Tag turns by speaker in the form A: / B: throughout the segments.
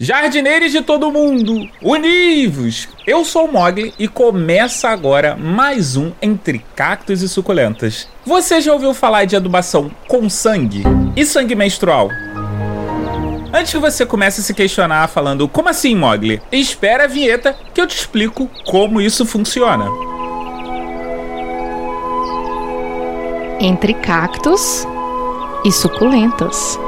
A: Jardineiros de todo mundo, univos! Eu sou o Mogli e começa agora mais um Entre Cactos e Suculentas. Você já ouviu falar de adubação com sangue? E sangue menstrual? Antes que você comece a se questionar falando, como assim, Mogli? Espera a vinheta que eu te explico como isso funciona.
B: Entre cactos e suculentas.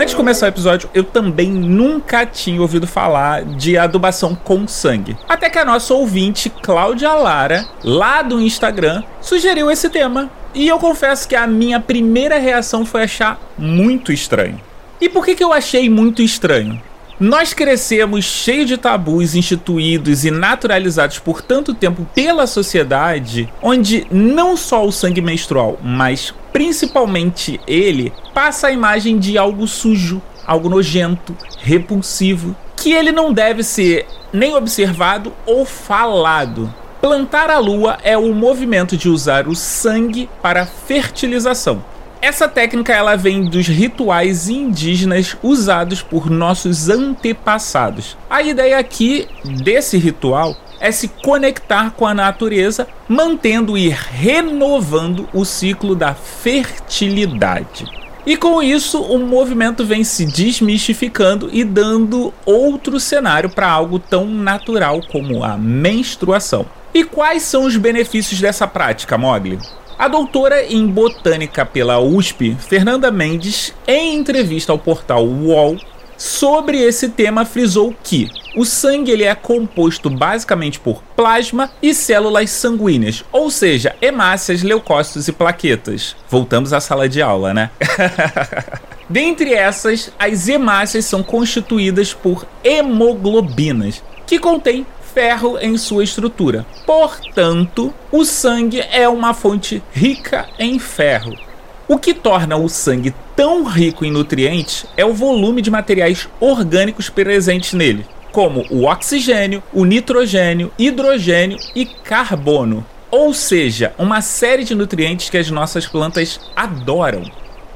A: Antes de começar o episódio, eu também nunca tinha ouvido falar de adubação com sangue. Até que a nossa ouvinte, Cláudia Lara, lá do Instagram, sugeriu esse tema. E eu confesso que a minha primeira reação foi achar muito estranho. E por que, que eu achei muito estranho? Nós crescemos cheio de tabus instituídos e naturalizados por tanto tempo pela sociedade, onde não só o sangue menstrual, mas principalmente ele, passa a imagem de algo sujo, algo nojento, repulsivo, que ele não deve ser nem observado ou falado. Plantar a lua é o movimento de usar o sangue para fertilização. Essa técnica ela vem dos rituais indígenas usados por nossos antepassados. A ideia aqui desse ritual é se conectar com a natureza, mantendo e renovando o ciclo da fertilidade. E com isso, o movimento vem se desmistificando e dando outro cenário para algo tão natural como a menstruação. E quais são os benefícios dessa prática, Mogli? A doutora em botânica pela USP, Fernanda Mendes, em entrevista ao portal UOL, sobre esse tema frisou que o sangue ele é composto basicamente por plasma e células sanguíneas, ou seja, hemácias, leucócitos e plaquetas. Voltamos à sala de aula, né? Dentre essas, as hemácias são constituídas por hemoglobinas, que contêm ferro em sua estrutura. Portanto, o sangue é uma fonte rica em ferro. O que torna o sangue tão rico em nutrientes é o volume de materiais orgânicos presentes nele, como o oxigênio, o nitrogênio, hidrogênio e carbono. Ou seja, uma série de nutrientes que as nossas plantas adoram.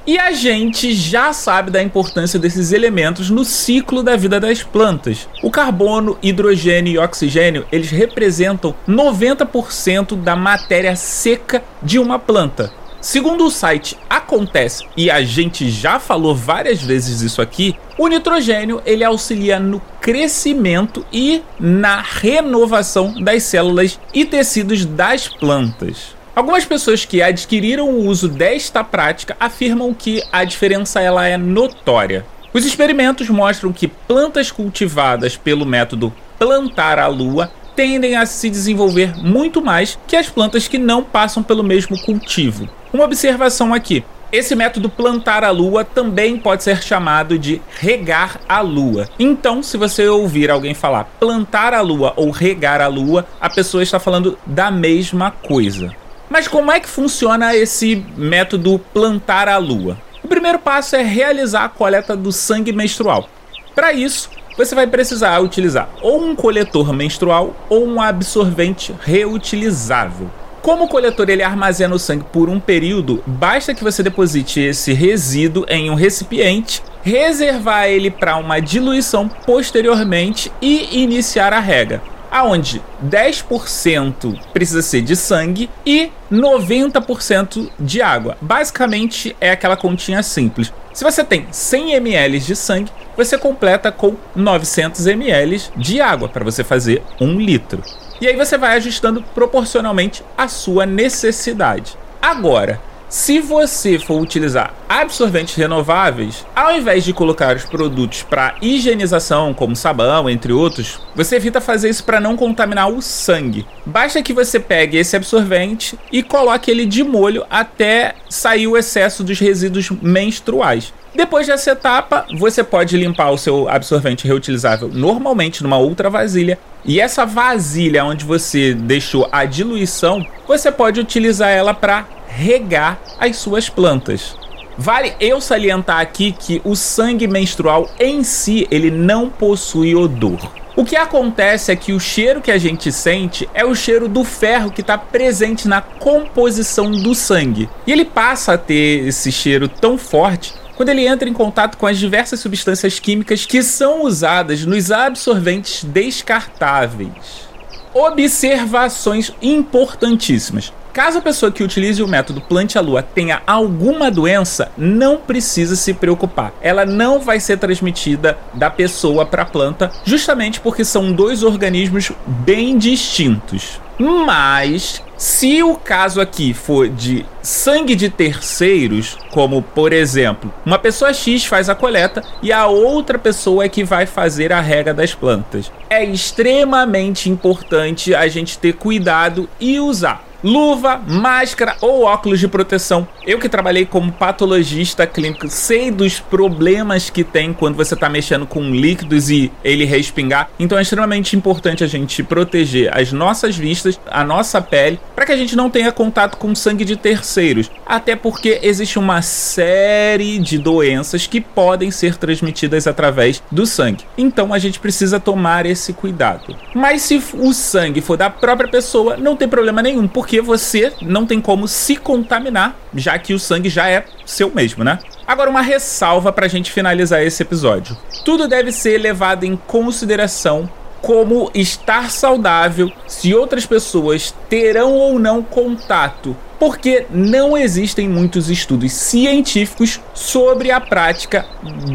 A: E a gente já sabe da importância desses elementos no ciclo da vida das plantas. O carbono, hidrogênio e oxigênio, eles representam 90% da matéria seca de uma planta. Segundo o site Acontece, e a gente já falou várias vezes isso aqui, o nitrogênio ele auxilia no crescimento e na renovação das células e tecidos das plantas. Algumas pessoas que adquiriram o uso desta prática afirmam que a diferença ela é notória. Os experimentos mostram que plantas cultivadas pelo método plantar a lua tendem a se desenvolver muito mais que as plantas que não passam pelo mesmo cultivo. Uma observação aqui: esse método plantar a lua também pode ser chamado de regar a lua. Então, se você ouvir alguém falar plantar a lua ou regar a lua, a pessoa está falando da mesma coisa. Mas como é que funciona esse método plantar a lua? O primeiro passo é realizar a coleta do sangue menstrual. Para isso, você vai precisar utilizar ou um coletor menstrual ou um absorvente reutilizável. Como o coletor ele armazena o sangue por um período, basta que você deposite esse resíduo em um recipiente, reservar ele para uma diluição posteriormente e iniciar a rega aonde 10% precisa ser de sangue e 90% de água. Basicamente é aquela continha simples. Se você tem 100 ml de sangue, você completa com 900 ml de água para você fazer um litro. E aí você vai ajustando proporcionalmente a sua necessidade. Agora, se você for utilizar absorventes renováveis, ao invés de colocar os produtos para higienização, como sabão, entre outros, você evita fazer isso para não contaminar o sangue. Basta que você pegue esse absorvente e coloque ele de molho até sair o excesso dos resíduos menstruais. Depois dessa etapa, você pode limpar o seu absorvente reutilizável normalmente numa outra vasilha. E essa vasilha onde você deixou a diluição, você pode utilizar ela para regar as suas plantas. Vale eu salientar aqui que o sangue menstrual em si ele não possui odor. O que acontece é que o cheiro que a gente sente é o cheiro do ferro que está presente na composição do sangue. E ele passa a ter esse cheiro tão forte quando ele entra em contato com as diversas substâncias químicas que são usadas nos absorventes descartáveis. Observações importantíssimas. Caso a pessoa que utilize o método plante a lua tenha alguma doença, não precisa se preocupar. Ela não vai ser transmitida da pessoa para a planta, justamente porque são dois organismos bem distintos. Mas se o caso aqui for de sangue de terceiros, como por exemplo, uma pessoa X faz a coleta e a outra pessoa é que vai fazer a rega das plantas, é extremamente importante a gente ter cuidado e usar luva, máscara ou óculos de proteção. Eu que trabalhei como patologista clínico, sei dos problemas que tem quando você está mexendo com líquidos e ele respingar. Então é extremamente importante a gente proteger as nossas vistas, a nossa pele, para que a gente não tenha contato com sangue de terceiros. Até porque existe uma série de doenças que podem ser transmitidas através do sangue. Então a gente precisa tomar esse cuidado. Mas se o sangue for da própria pessoa, não tem problema nenhum, porque porque você não tem como se contaminar, já que o sangue já é seu mesmo, né? Agora, uma ressalva para a gente finalizar esse episódio: tudo deve ser levado em consideração como estar saudável, se outras pessoas terão ou não contato, porque não existem muitos estudos científicos sobre a prática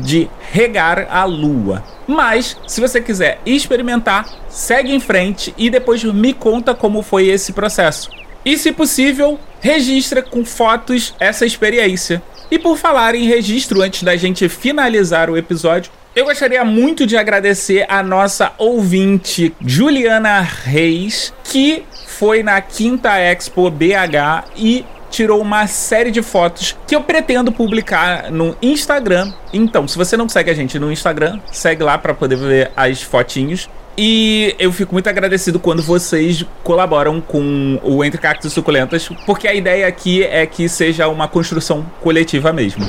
A: de regar a lua. Mas, se você quiser experimentar, segue em frente e depois me conta como foi esse processo. E, se possível, registra com fotos essa experiência. E por falar em registro, antes da gente finalizar o episódio, eu gostaria muito de agradecer a nossa ouvinte Juliana Reis, que foi na Quinta Expo BH e tirou uma série de fotos que eu pretendo publicar no Instagram. Então, se você não segue a gente no Instagram, segue lá para poder ver as fotinhos. E eu fico muito agradecido quando vocês colaboram com o Entre Cactos Suculentas, porque a ideia aqui é que seja uma construção coletiva mesmo.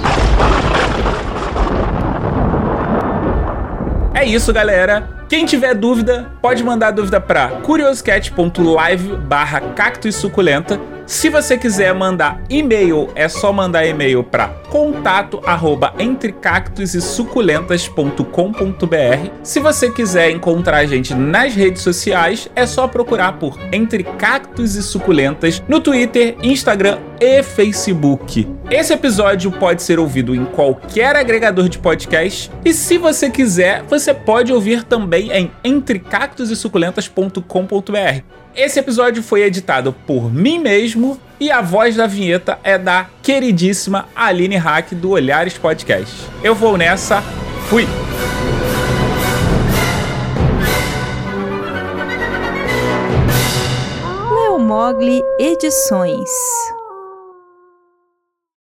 A: É isso, galera. Quem tiver dúvida, pode mandar dúvida para curioscat.live barra cacto e suculenta se você quiser mandar e-mail, é só mandar e-mail para contato arroba suculentas.com.br. Se você quiser encontrar a gente nas redes sociais, é só procurar por Entre Cactos e Suculentas no Twitter, Instagram e Facebook. Esse episódio pode ser ouvido em qualquer agregador de podcast e se você quiser, você pode ouvir também em entrecactosesuculentas.com.br. Esse episódio foi editado por mim mesmo e a voz da vinheta é da queridíssima Aline Hack do Olhares Podcast. Eu vou nessa, fui!
C: Leo Mogli Edições